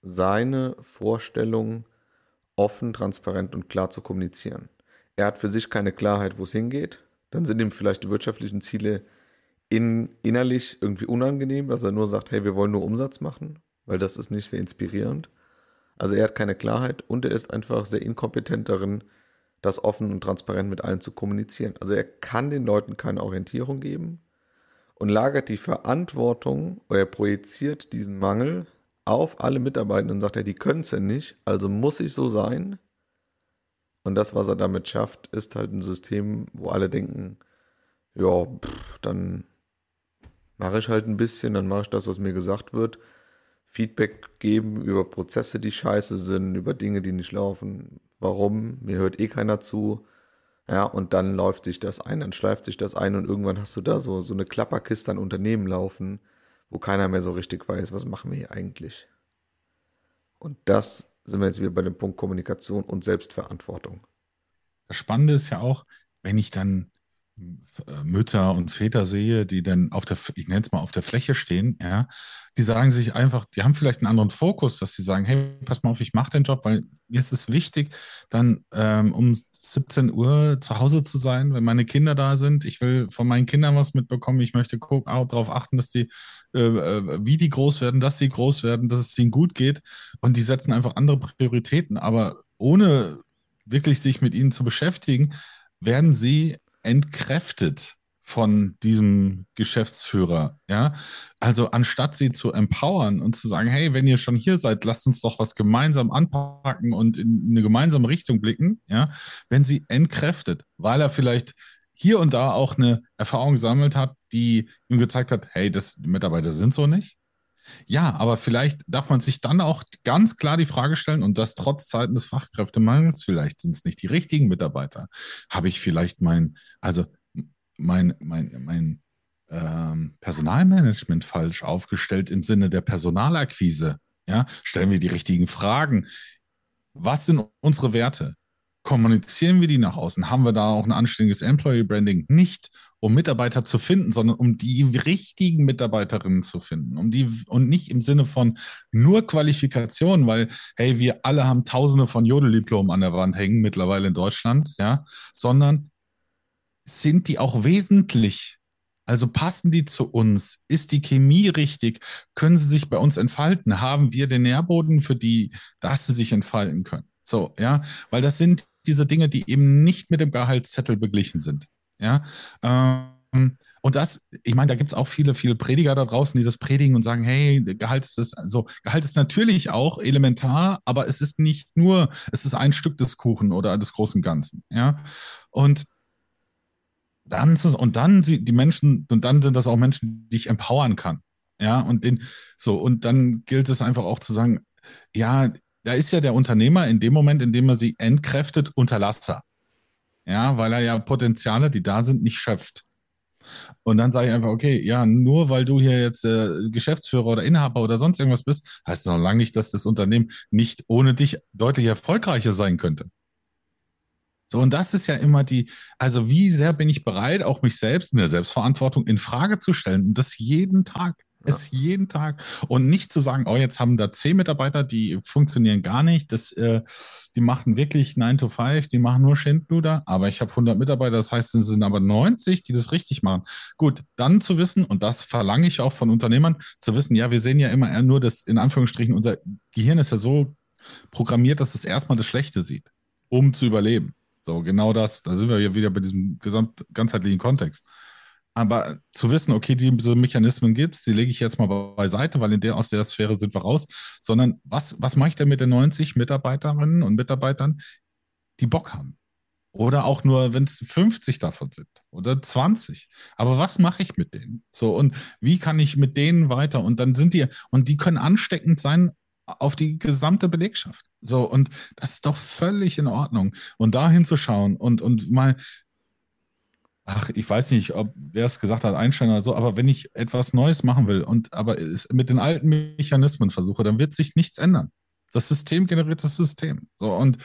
seine Vorstellungen offen, transparent und klar zu kommunizieren. Er hat für sich keine Klarheit, wo es hingeht. Dann sind ihm vielleicht die wirtschaftlichen Ziele in, innerlich irgendwie unangenehm, dass er nur sagt, hey, wir wollen nur Umsatz machen, weil das ist nicht sehr inspirierend. Also er hat keine Klarheit und er ist einfach sehr inkompetent darin, das offen und transparent mit allen zu kommunizieren. Also er kann den Leuten keine Orientierung geben und lagert die Verantwortung oder er projiziert diesen Mangel auf alle Mitarbeiter und sagt, ja, die können es ja nicht, also muss ich so sein. Und das, was er damit schafft, ist halt ein System, wo alle denken, ja, pff, dann mache ich halt ein bisschen, dann mache ich das, was mir gesagt wird. Feedback geben über Prozesse, die scheiße sind, über Dinge, die nicht laufen. Warum? Mir hört eh keiner zu. Ja, und dann läuft sich das ein, dann schleift sich das ein und irgendwann hast du da so, so eine Klapperkiste an Unternehmen laufen, wo keiner mehr so richtig weiß, was machen wir hier eigentlich. Und das sind wir jetzt wieder bei dem Punkt Kommunikation und Selbstverantwortung. Das Spannende ist ja auch, wenn ich dann Mütter und Väter sehe, die dann auf der, ich nenne es mal auf der Fläche stehen, ja, die sagen sich einfach, die haben vielleicht einen anderen Fokus, dass sie sagen, hey, pass mal auf, ich mache den Job, weil mir ist es wichtig, dann ähm, um 17 Uhr zu Hause zu sein, wenn meine Kinder da sind. Ich will von meinen Kindern was mitbekommen. Ich möchte darauf achten, dass die, äh, äh, wie die groß werden, dass sie groß werden, dass es ihnen gut geht. Und die setzen einfach andere Prioritäten. Aber ohne wirklich sich mit ihnen zu beschäftigen, werden sie entkräftet von diesem Geschäftsführer, ja. Also anstatt sie zu empowern und zu sagen, hey, wenn ihr schon hier seid, lasst uns doch was gemeinsam anpacken und in eine gemeinsame Richtung blicken, ja, wenn sie entkräftet, weil er vielleicht hier und da auch eine Erfahrung gesammelt hat, die ihm gezeigt hat, hey, das, die Mitarbeiter sind so nicht. Ja, aber vielleicht darf man sich dann auch ganz klar die Frage stellen, und das trotz Zeiten des Fachkräftemangels, vielleicht sind es nicht die richtigen Mitarbeiter. Habe ich vielleicht mein, also mein, mein, mein ähm, Personalmanagement falsch aufgestellt im Sinne der Personalakquise? Ja, stellen wir die richtigen Fragen. Was sind unsere Werte? Kommunizieren wir die nach außen? Haben wir da auch ein anständiges Employee Branding? Nicht, um Mitarbeiter zu finden, sondern um die richtigen Mitarbeiterinnen zu finden. Um die, und nicht im Sinne von nur Qualifikation, weil, hey, wir alle haben tausende von Jodeldiplomen an der Wand hängen mittlerweile in Deutschland, ja, sondern sind die auch wesentlich also passen die zu uns? Ist die Chemie richtig? Können sie sich bei uns entfalten? Haben wir den Nährboden für die, dass sie sich entfalten können? So, ja, weil das sind diese Dinge, die eben nicht mit dem Gehaltszettel beglichen sind. Ja, ähm, und das, ich meine, da gibt es auch viele, viele Prediger da draußen, die das predigen und sagen, hey, Gehalt ist das, also Gehalt ist natürlich auch elementar, aber es ist nicht nur, es ist ein Stück des Kuchen oder des großen Ganzen. Ja. Und dann und dann die Menschen, und dann sind das auch Menschen, die ich empowern kann. Ja, und den, so, und dann gilt es einfach auch zu sagen, ja, da ist ja der Unternehmer in dem Moment, in dem er sie entkräftet, Unterlasser. Ja, weil er ja Potenziale, die da sind, nicht schöpft. Und dann sage ich einfach, okay, ja, nur weil du hier jetzt äh, Geschäftsführer oder Inhaber oder sonst irgendwas bist, heißt das noch lange nicht, dass das Unternehmen nicht ohne dich deutlich erfolgreicher sein könnte. So, und das ist ja immer die, also wie sehr bin ich bereit, auch mich selbst in der Selbstverantwortung in Frage zu stellen und das jeden Tag. Ja. Ist jeden Tag. Und nicht zu sagen, oh, jetzt haben da zehn Mitarbeiter, die funktionieren gar nicht. Das, äh, die machen wirklich 9 to 5, die machen nur Schindluder. Aber ich habe 100 Mitarbeiter, das heißt, es sind aber 90, die das richtig machen. Gut, dann zu wissen, und das verlange ich auch von Unternehmern, zu wissen, ja, wir sehen ja immer nur das, in Anführungsstrichen, unser Gehirn ist ja so programmiert, dass es erstmal das Schlechte sieht, um zu überleben. So, genau das. Da sind wir ja wieder bei diesem gesamt ganzheitlichen Kontext. Aber zu wissen, okay, diese Mechanismen gibt es, die lege ich jetzt mal beiseite, weil in der, aus der Sphäre sind wir raus. Sondern was, was mache ich denn mit den 90 Mitarbeiterinnen und Mitarbeitern, die Bock haben? Oder auch nur, wenn es 50 davon sind oder 20. Aber was mache ich mit denen? So, und wie kann ich mit denen weiter? Und dann sind die, und die können ansteckend sein auf die gesamte Belegschaft. So, und das ist doch völlig in Ordnung. Und da hinzuschauen und, und mal, ach, ich weiß nicht, ob wer es gesagt hat, Einstein oder so, aber wenn ich etwas Neues machen will und aber mit den alten Mechanismen versuche, dann wird sich nichts ändern. Das System generiert das System. So, und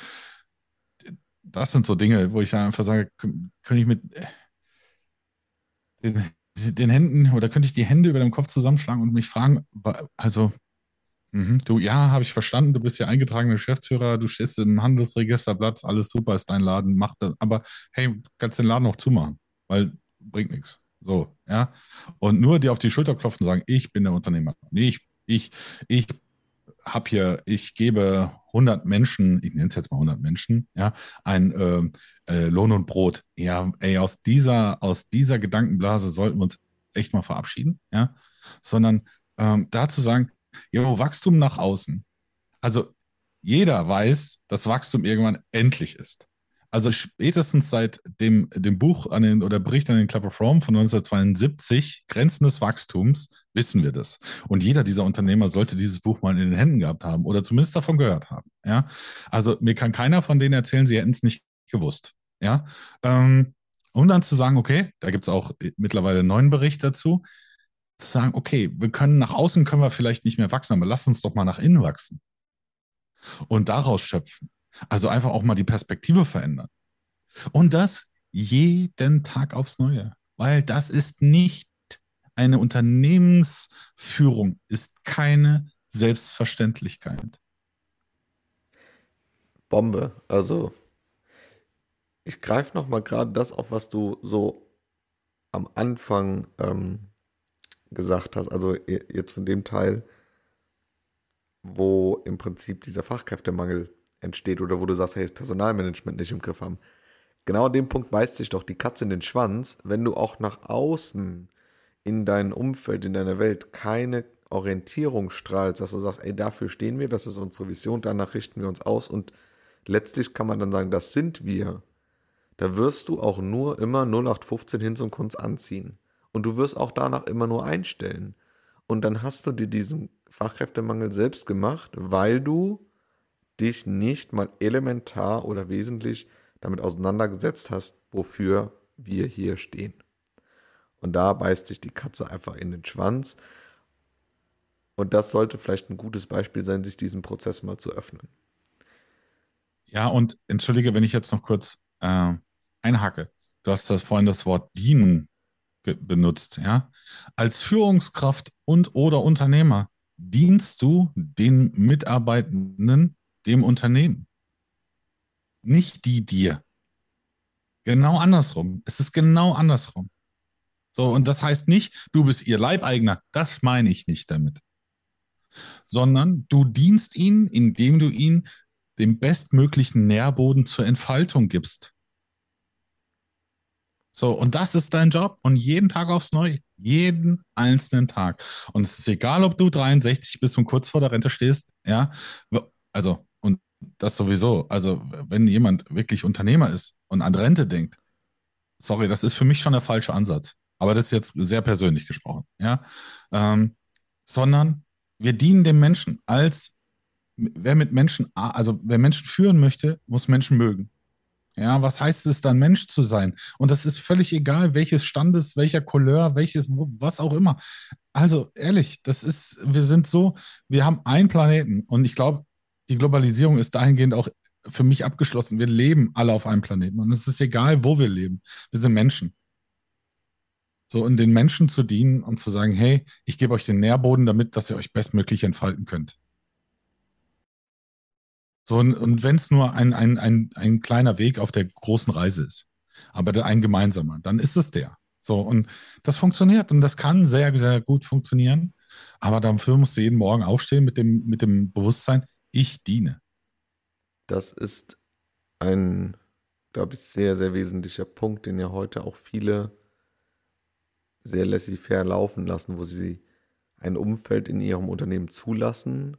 das sind so Dinge, wo ich einfach sage, könnte ich mit den, den Händen oder könnte ich die Hände über dem Kopf zusammenschlagen und mich fragen, also Mhm. Du, ja, habe ich verstanden. Du bist ja eingetragener Geschäftsführer, du stehst im Handelsregisterblatt, alles super, ist dein Laden, mach das. Aber hey, kannst den Laden auch zumachen, weil bringt nichts. So, ja. Und nur dir auf die Schulter klopfen und sagen, ich bin der Unternehmer. Nee, ich, ich, ich habe hier, ich gebe 100 Menschen, ich nenne es jetzt mal 100 Menschen, ja, ein äh, äh, Lohn und Brot. Ja, ey, aus dieser, aus dieser Gedankenblase sollten wir uns echt mal verabschieden, ja, sondern ähm, da zu sagen, Jo, Wachstum nach außen. Also jeder weiß, dass Wachstum irgendwann endlich ist. Also spätestens seit dem, dem Buch an den, oder Bericht an den Club of Rome von 1972, Grenzen des Wachstums, wissen wir das. Und jeder dieser Unternehmer sollte dieses Buch mal in den Händen gehabt haben oder zumindest davon gehört haben. Ja? Also mir kann keiner von denen erzählen, sie hätten es nicht gewusst. Ja? Ähm, und dann zu sagen, okay, da gibt es auch mittlerweile einen neuen Bericht dazu zu sagen, okay, wir können nach außen können wir vielleicht nicht mehr wachsen, aber lass uns doch mal nach innen wachsen und daraus schöpfen. Also einfach auch mal die Perspektive verändern. Und das jeden Tag aufs Neue, weil das ist nicht eine Unternehmensführung, ist keine Selbstverständlichkeit. Bombe. Also ich greife noch mal gerade das auf, was du so am Anfang ähm, gesagt hast, also jetzt von dem Teil, wo im Prinzip dieser Fachkräftemangel entsteht oder wo du sagst, hey, das Personalmanagement nicht im Griff haben. Genau an dem Punkt beißt sich doch die Katze in den Schwanz, wenn du auch nach außen in deinem Umfeld, in deiner Welt keine Orientierung strahlst, dass du sagst, ey, dafür stehen wir, das ist unsere Vision, danach richten wir uns aus und letztlich kann man dann sagen, das sind wir. Da wirst du auch nur immer 0815 hin zum Kunst anziehen. Und du wirst auch danach immer nur einstellen. Und dann hast du dir diesen Fachkräftemangel selbst gemacht, weil du dich nicht mal elementar oder wesentlich damit auseinandergesetzt hast, wofür wir hier stehen. Und da beißt sich die Katze einfach in den Schwanz. Und das sollte vielleicht ein gutes Beispiel sein, sich diesen Prozess mal zu öffnen. Ja, und entschuldige, wenn ich jetzt noch kurz äh, einhacke. Du hast das vorhin das Wort dienen benutzt, ja. Als Führungskraft und oder Unternehmer dienst du den Mitarbeitenden, dem Unternehmen. Nicht die dir. Genau andersrum. Es ist genau andersrum. So, und das heißt nicht, du bist ihr Leibeigner. Das meine ich nicht damit. Sondern du dienst ihnen, indem du ihnen den bestmöglichen Nährboden zur Entfaltung gibst. So, und das ist dein Job und jeden Tag aufs Neue, jeden einzelnen Tag. Und es ist egal, ob du 63 bist und kurz vor der Rente stehst, ja. Also, das sowieso. Also, wenn jemand wirklich Unternehmer ist und an Rente denkt, sorry, das ist für mich schon der falsche Ansatz. Aber das ist jetzt sehr persönlich gesprochen, ja. Ähm, sondern wir dienen dem Menschen als, wer mit Menschen, also wer Menschen führen möchte, muss Menschen mögen. Ja, was heißt es dann, Mensch zu sein? Und das ist völlig egal, welches Standes, welcher Couleur, welches, was auch immer. Also ehrlich, das ist, wir sind so, wir haben einen Planeten und ich glaube, die Globalisierung ist dahingehend auch für mich abgeschlossen. Wir leben alle auf einem Planeten und es ist egal, wo wir leben. Wir sind Menschen. So, und den Menschen zu dienen und zu sagen, hey, ich gebe euch den Nährboden, damit, dass ihr euch bestmöglich entfalten könnt. So, und, und wenn es nur ein, ein, ein, ein kleiner Weg auf der großen Reise ist, aber ein gemeinsamer, dann ist es der. So, und das funktioniert und das kann sehr, sehr gut funktionieren. Aber dafür musst du jeden Morgen aufstehen mit dem, mit dem Bewusstsein, ich diene. Das ist ein, glaube ich, sehr, sehr wesentlicher Punkt, den ja heute auch viele sehr laissez-faire laufen lassen, wo sie ein Umfeld in ihrem Unternehmen zulassen,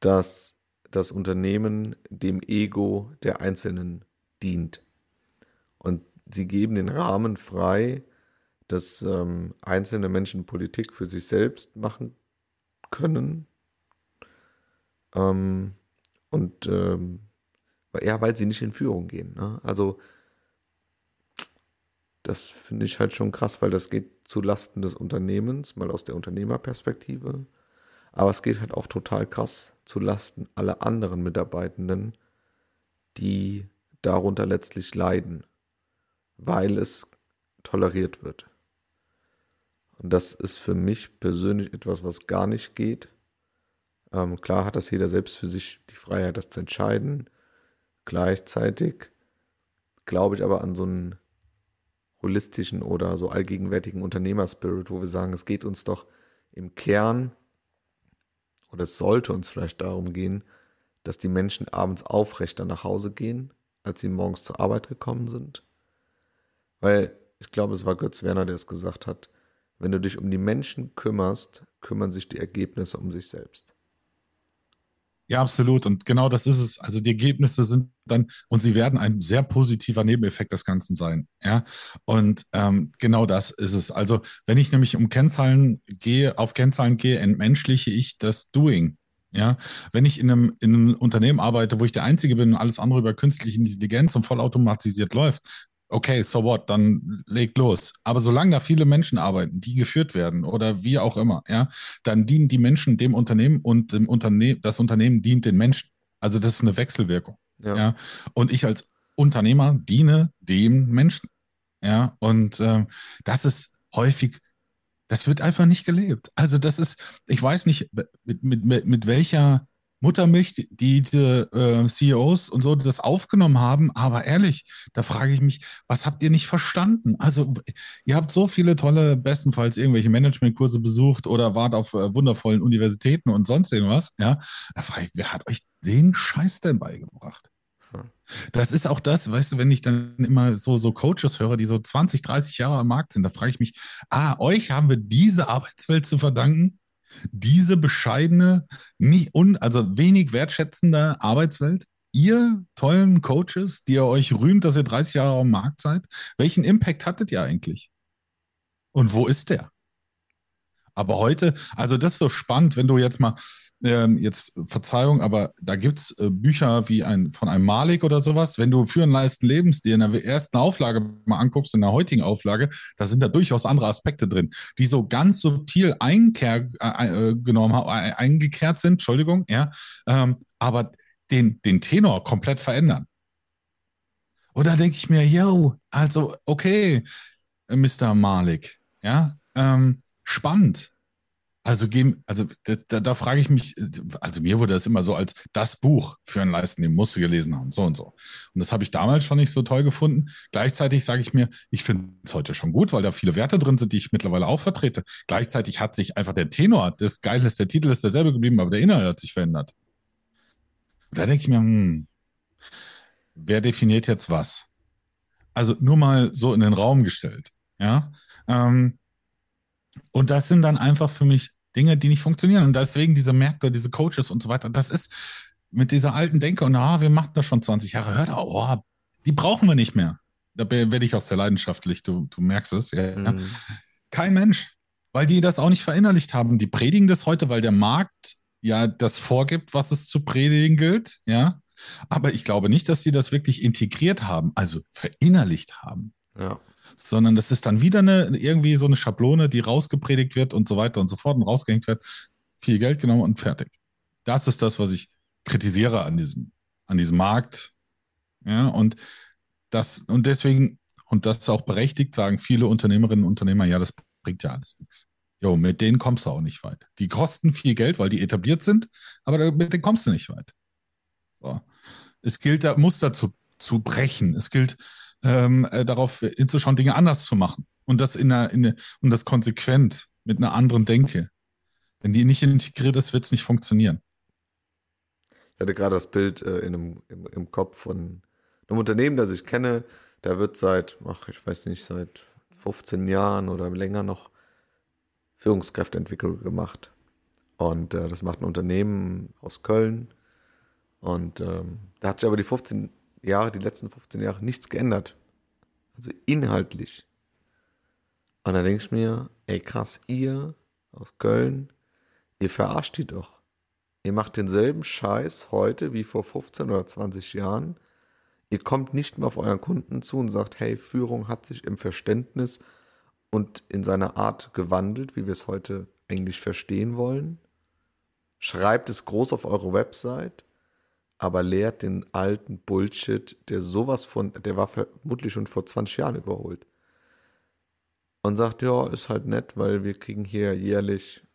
das das Unternehmen dem Ego der Einzelnen dient. Und sie geben den Rahmen frei, dass ähm, einzelne Menschen Politik für sich selbst machen können. Ähm, und ähm, ja, weil sie nicht in Führung gehen. Ne? Also das finde ich halt schon krass, weil das geht zu Lasten des Unternehmens, mal aus der Unternehmerperspektive. Aber es geht halt auch total krass zu Lasten aller anderen Mitarbeitenden, die darunter letztlich leiden, weil es toleriert wird. Und das ist für mich persönlich etwas, was gar nicht geht. Ähm, klar hat das jeder selbst für sich die Freiheit, das zu entscheiden. Gleichzeitig glaube ich aber an so einen holistischen oder so allgegenwärtigen Unternehmerspirit, wo wir sagen, es geht uns doch im Kern oder es sollte uns vielleicht darum gehen, dass die Menschen abends aufrechter nach Hause gehen, als sie morgens zur Arbeit gekommen sind. Weil ich glaube, es war Götz Werner, der es gesagt hat, wenn du dich um die Menschen kümmerst, kümmern sich die Ergebnisse um sich selbst. Ja, absolut. Und genau das ist es. Also die Ergebnisse sind dann, und sie werden ein sehr positiver Nebeneffekt des Ganzen sein. Ja. Und ähm, genau das ist es. Also, wenn ich nämlich um Kennzahlen gehe, auf Kennzahlen gehe, entmenschliche ich das Doing. Ja, wenn ich in einem, in einem Unternehmen arbeite, wo ich der Einzige bin und alles andere über künstliche Intelligenz und vollautomatisiert läuft, okay, so what, dann legt los. Aber solange da viele Menschen arbeiten, die geführt werden oder wie auch immer, ja, dann dienen die Menschen dem Unternehmen und dem Unterne das Unternehmen dient den Menschen. Also das ist eine Wechselwirkung. Ja. ja? Und ich als Unternehmer diene dem Menschen. Ja, und äh, das ist häufig, das wird einfach nicht gelebt. Also das ist, ich weiß nicht, mit, mit, mit, mit welcher Muttermilch, die, diese äh, CEOs und so das aufgenommen haben. Aber ehrlich, da frage ich mich, was habt ihr nicht verstanden? Also, ihr habt so viele tolle, bestenfalls irgendwelche Managementkurse besucht oder wart auf äh, wundervollen Universitäten und sonst irgendwas. Ja, da frage ich, wer hat euch den Scheiß denn beigebracht? Hm. Das ist auch das, weißt du, wenn ich dann immer so, so Coaches höre, die so 20, 30 Jahre am Markt sind, da frage ich mich, ah, euch haben wir diese Arbeitswelt zu verdanken? Diese bescheidene, nicht un, also wenig wertschätzende Arbeitswelt? Ihr tollen Coaches, die ihr euch rühmt, dass ihr 30 Jahre am Markt seid, welchen Impact hattet ihr eigentlich? Und wo ist der? Aber heute, also das ist so spannend, wenn du jetzt mal ähm, jetzt Verzeihung, aber da gibt es äh, Bücher wie ein von einem Malik oder sowas. Wenn du Führen, Leisten, Lebensstil in der ersten Auflage mal anguckst, in der heutigen Auflage, da sind da durchaus andere Aspekte drin, die so ganz subtil einkehr, äh, äh genommen, äh, eingekehrt sind, Entschuldigung, ja, ähm, aber den, den Tenor komplett verändern. Und da denke ich mir, yo, also okay, Mr. Malik, ja, ähm, spannend. Also, also da, da, frage ich mich, also mir wurde das immer so als das Buch für einen Leisten, den musst du gelesen haben, so und so. Und das habe ich damals schon nicht so toll gefunden. Gleichzeitig sage ich mir, ich finde es heute schon gut, weil da viele Werte drin sind, die ich mittlerweile auch vertrete. Gleichzeitig hat sich einfach der Tenor, das Geile ist, der Titel ist derselbe geblieben, aber der Inhalt hat sich verändert. Und da denke ich mir, hm, wer definiert jetzt was? Also nur mal so in den Raum gestellt, ja. Ähm, und das sind dann einfach für mich Dinge, die nicht funktionieren. Und deswegen diese Märkte, diese Coaches und so weiter, das ist mit dieser alten Denke und ah, wir machen das schon 20 Jahre, hör da, oh, die brauchen wir nicht mehr. Da werde ich aus der leidenschaftlich, du, du merkst es. Ja. Mhm. Kein Mensch, weil die das auch nicht verinnerlicht haben. Die predigen das heute, weil der Markt ja das vorgibt, was es zu predigen gilt, ja. Aber ich glaube nicht, dass sie das wirklich integriert haben, also verinnerlicht haben. Ja sondern das ist dann wieder eine, irgendwie so eine Schablone, die rausgepredigt wird und so weiter und so fort und rausgehängt wird. Viel Geld genommen und fertig. Das ist das, was ich kritisiere an diesem, an diesem Markt. Ja, und das, und deswegen, und das ist auch berechtigt, sagen viele Unternehmerinnen und Unternehmer, ja, das bringt ja alles nichts. Jo, mit denen kommst du auch nicht weit. Die kosten viel Geld, weil die etabliert sind, aber mit denen kommst du nicht weit. So. Es gilt da Muster zu, zu brechen. Es gilt, ähm, äh, darauf hinzuschauen, Dinge anders zu machen. Und das in einer, in eine, und das konsequent mit einer anderen Denke. Wenn die nicht integriert ist, wird es nicht funktionieren. Ich hatte gerade das Bild äh, in einem, im, im Kopf von einem Unternehmen, das ich kenne. Da wird seit, ach, ich weiß nicht, seit 15 Jahren oder länger noch Führungskräfteentwicklung gemacht. Und äh, das macht ein Unternehmen aus Köln. Und ähm, da hat sich aber die 15 Jahre, die letzten 15 Jahre nichts geändert. Also inhaltlich. Und dann denke ich mir, ey krass, ihr aus Köln, ihr verarscht die doch. Ihr macht denselben Scheiß heute wie vor 15 oder 20 Jahren. Ihr kommt nicht mehr auf euren Kunden zu und sagt, hey, Führung hat sich im Verständnis und in seiner Art gewandelt, wie wir es heute eigentlich verstehen wollen. Schreibt es groß auf eure Website aber lehrt den alten Bullshit, der sowas von, der war vermutlich schon vor 20 Jahren überholt. Und sagt, ja, ist halt nett, weil wir kriegen hier jährlich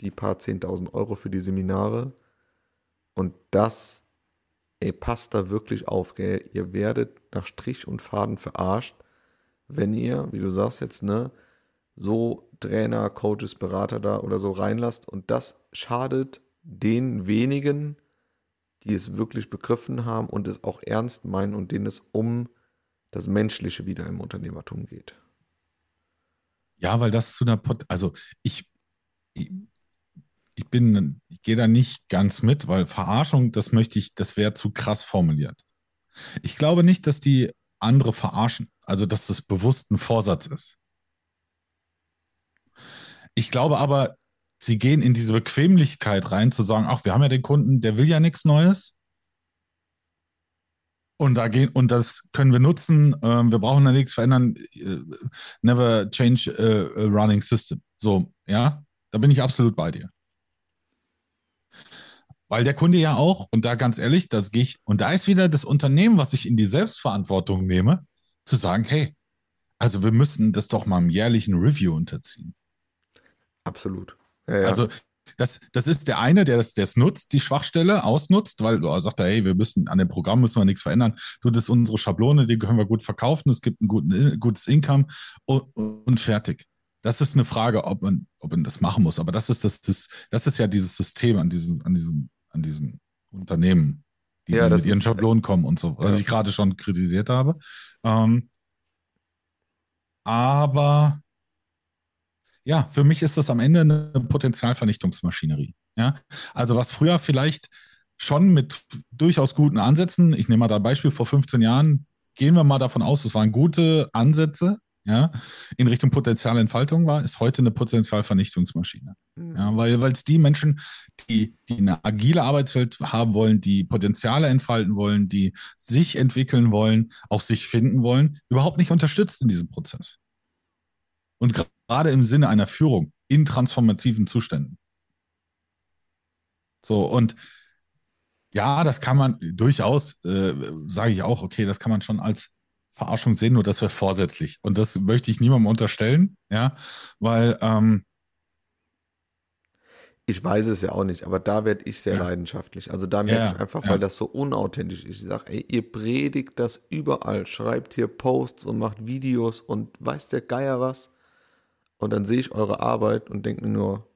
die paar 10.000 Euro für die Seminare. Und das, ey, passt da wirklich auf, gell? Ihr werdet nach Strich und Faden verarscht, wenn ihr, wie du sagst jetzt, ne, so Trainer, Coaches, Berater da oder so reinlasst. Und das schadet den wenigen, die es wirklich begriffen haben und es auch ernst meinen und denen es um das Menschliche wieder im Unternehmertum geht. Ja, weil das zu einer, Pot also ich, ich, ich bin, ich gehe da nicht ganz mit, weil Verarschung, das möchte ich, das wäre zu krass formuliert. Ich glaube nicht, dass die andere verarschen, also dass das bewusst ein Vorsatz ist. Ich glaube aber, sie gehen in diese Bequemlichkeit rein, zu sagen, ach, wir haben ja den Kunden, der will ja nichts Neues. Und da gehen, und das können wir nutzen. Ähm, wir brauchen da nichts verändern. Äh, never change a, a running system. So, ja, da bin ich absolut bei dir. Weil der Kunde ja auch, und da ganz ehrlich, das gehe ich, und da ist wieder das Unternehmen, was ich in die Selbstverantwortung nehme, zu sagen, hey, also wir müssen das doch mal im jährlichen Review unterziehen. Absolut. Ja, ja. Also das, das ist der eine, der es nutzt, die Schwachstelle ausnutzt, weil er sagt, hey, wir müssen an dem Programm müssen wir nichts verändern. Du, das ist unsere Schablone, die können wir gut verkaufen, es gibt ein guten, gutes Income und, und, fertig. Das ist eine Frage, ob man, ob man das machen muss. Aber das ist das, das, das ist ja dieses System an diesen, an diesen, an diesen Unternehmen, die ja, mit ihren Schablonen kommen und so, was ja. ich gerade schon kritisiert habe. Ähm, aber ja, für mich ist das am Ende eine Potenzialvernichtungsmaschinerie. Ja, also was früher vielleicht schon mit durchaus guten Ansätzen, ich nehme mal da ein Beispiel vor 15 Jahren, gehen wir mal davon aus, es waren gute Ansätze, ja, in Richtung Potenzialentfaltung war, ist heute eine Potenzialvernichtungsmaschine. Mhm. Ja, weil es die Menschen, die, die eine agile Arbeitswelt haben wollen, die Potenziale entfalten wollen, die sich entwickeln wollen, auch sich finden wollen, überhaupt nicht unterstützt in diesem Prozess. Und gerade im Sinne einer Führung in transformativen Zuständen. So, und ja, das kann man durchaus, äh, sage ich auch, okay, das kann man schon als Verarschung sehen, nur das wäre vorsätzlich. Und das möchte ich niemandem unterstellen, ja, weil ähm, ich weiß es ja auch nicht, aber da werde ich sehr ja. leidenschaftlich. Also da merke ja, ich einfach, ja. weil das so unauthentisch ist. Ich sage, ey, ihr predigt das überall, schreibt hier Posts und macht Videos und weiß der Geier was. Und dann sehe ich eure Arbeit und denke mir nur,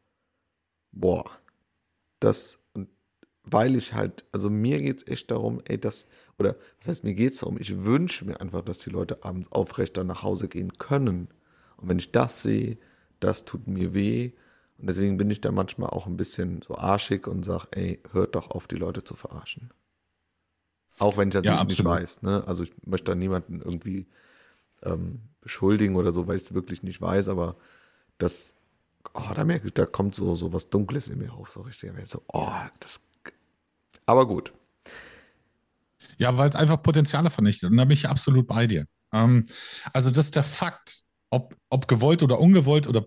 boah, das, und weil ich halt, also mir geht es echt darum, ey, das, oder was heißt, mir geht es darum, ich wünsche mir einfach, dass die Leute abends aufrechter nach Hause gehen können. Und wenn ich das sehe, das tut mir weh. Und deswegen bin ich da manchmal auch ein bisschen so arschig und sage, ey, hört doch auf, die Leute zu verarschen. Auch wenn ich das ja, nicht weiß. Ne? Also ich möchte da niemanden irgendwie ähm, beschuldigen oder so, weil ich es wirklich nicht weiß, aber das, oh, da merke ich, da kommt so, so was Dunkles in mir hoch, so richtig. So, oh, das, aber gut. Ja, weil es einfach Potenziale vernichtet. Und da bin ich absolut bei dir. Ähm, also, das ist der Fakt, ob, ob gewollt oder ungewollt oder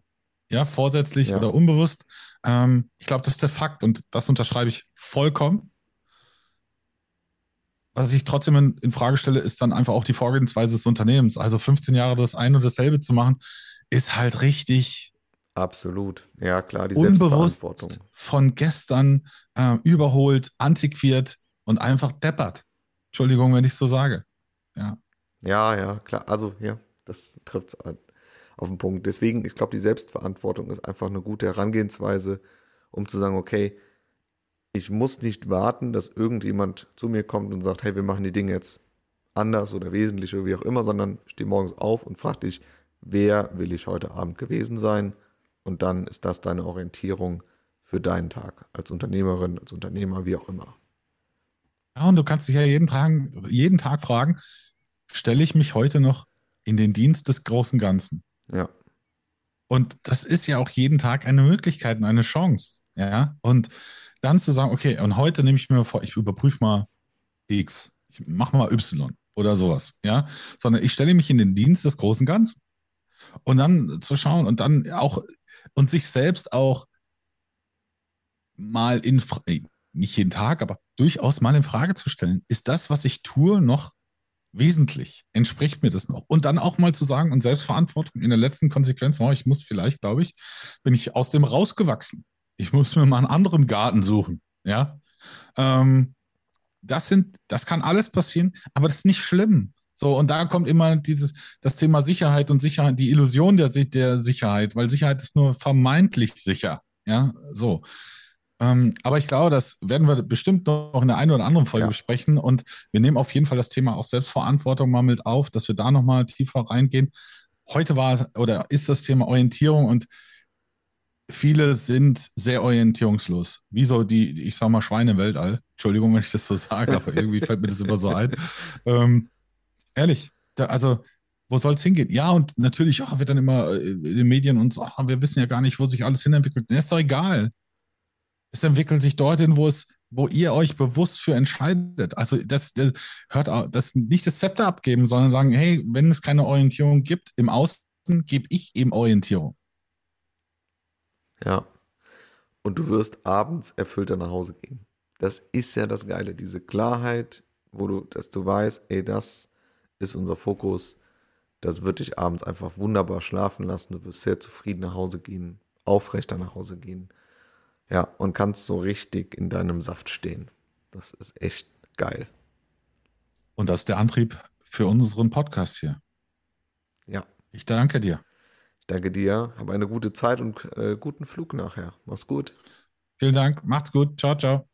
ja, vorsätzlich ja. oder unbewusst. Ähm, ich glaube, das ist der Fakt und das unterschreibe ich vollkommen. Was ich trotzdem in, in, Frage stelle, ist dann einfach auch die Vorgehensweise des Unternehmens. Also 15 Jahre das ein und dasselbe zu machen, ist halt richtig. Absolut. Ja, klar, die unbewusst von gestern äh, überholt, antiquiert und einfach deppert. Entschuldigung, wenn ich so sage. Ja. Ja, ja, klar. Also, ja, das trifft es auf den Punkt. Deswegen, ich glaube, die Selbstverantwortung ist einfach eine gute Herangehensweise, um zu sagen, okay, ich muss nicht warten, dass irgendjemand zu mir kommt und sagt, hey, wir machen die Dinge jetzt anders oder wesentlich oder wie auch immer, sondern ich stehe morgens auf und frage dich, wer will ich heute Abend gewesen sein? Und dann ist das deine Orientierung für deinen Tag als Unternehmerin, als Unternehmer, wie auch immer. Ja, und du kannst dich ja jeden Tag, jeden Tag fragen, stelle ich mich heute noch in den Dienst des großen Ganzen? Ja. Und das ist ja auch jeden Tag eine Möglichkeit und eine Chance. Ja. Und dann zu sagen, okay, und heute nehme ich mir vor, ich überprüfe mal X, ich mache mal Y oder sowas, ja, sondern ich stelle mich in den Dienst des großen Ganzen. Und dann zu schauen und dann auch und sich selbst auch mal in, nicht jeden Tag, aber durchaus mal in Frage zu stellen, ist das, was ich tue, noch wesentlich? Entspricht mir das noch? Und dann auch mal zu sagen und Selbstverantwortung in der letzten Konsequenz, ich muss vielleicht, glaube ich, bin ich aus dem rausgewachsen. Ich muss mir mal einen anderen Garten suchen. Ja. Ähm, das sind, das kann alles passieren, aber das ist nicht schlimm. So, und da kommt immer dieses, das Thema Sicherheit und Sicherheit, die Illusion der, der Sicherheit, weil Sicherheit ist nur vermeintlich sicher. Ja, so. Ähm, aber ich glaube, das werden wir bestimmt noch in der einen oder anderen Folge ja. besprechen. Und wir nehmen auf jeden Fall das Thema auch Selbstverantwortung mal mit auf, dass wir da nochmal tiefer reingehen. Heute war oder ist das Thema Orientierung und viele sind sehr orientierungslos. Wie so die, ich sag mal, Schweine im Weltall. Entschuldigung, wenn ich das so sage, aber irgendwie fällt mir das immer so ein. Ähm, ehrlich, da, also wo soll es hingehen? Ja, und natürlich oh, wird dann immer äh, in den Medien und so, oh, wir wissen ja gar nicht, wo sich alles hinentwickelt. Das ist doch egal. Es entwickelt sich dorthin, wo es, wo ihr euch bewusst für entscheidet. Also das, das hört das nicht das Zepter abgeben, sondern sagen, hey, wenn es keine Orientierung gibt im Außen, gebe ich eben Orientierung. Ja. Und du wirst abends erfüllter nach Hause gehen. Das ist ja das Geile, diese Klarheit, wo du, dass du weißt, ey, das ist unser Fokus. Das wird dich abends einfach wunderbar schlafen lassen. Du wirst sehr zufrieden nach Hause gehen, aufrechter nach Hause gehen. Ja, und kannst so richtig in deinem Saft stehen. Das ist echt geil. Und das ist der Antrieb für unseren Podcast hier. Ja. Ich danke dir. Danke dir. Hab eine gute Zeit und äh, guten Flug nachher. Mach's gut. Vielen Dank. Macht's gut. Ciao, ciao.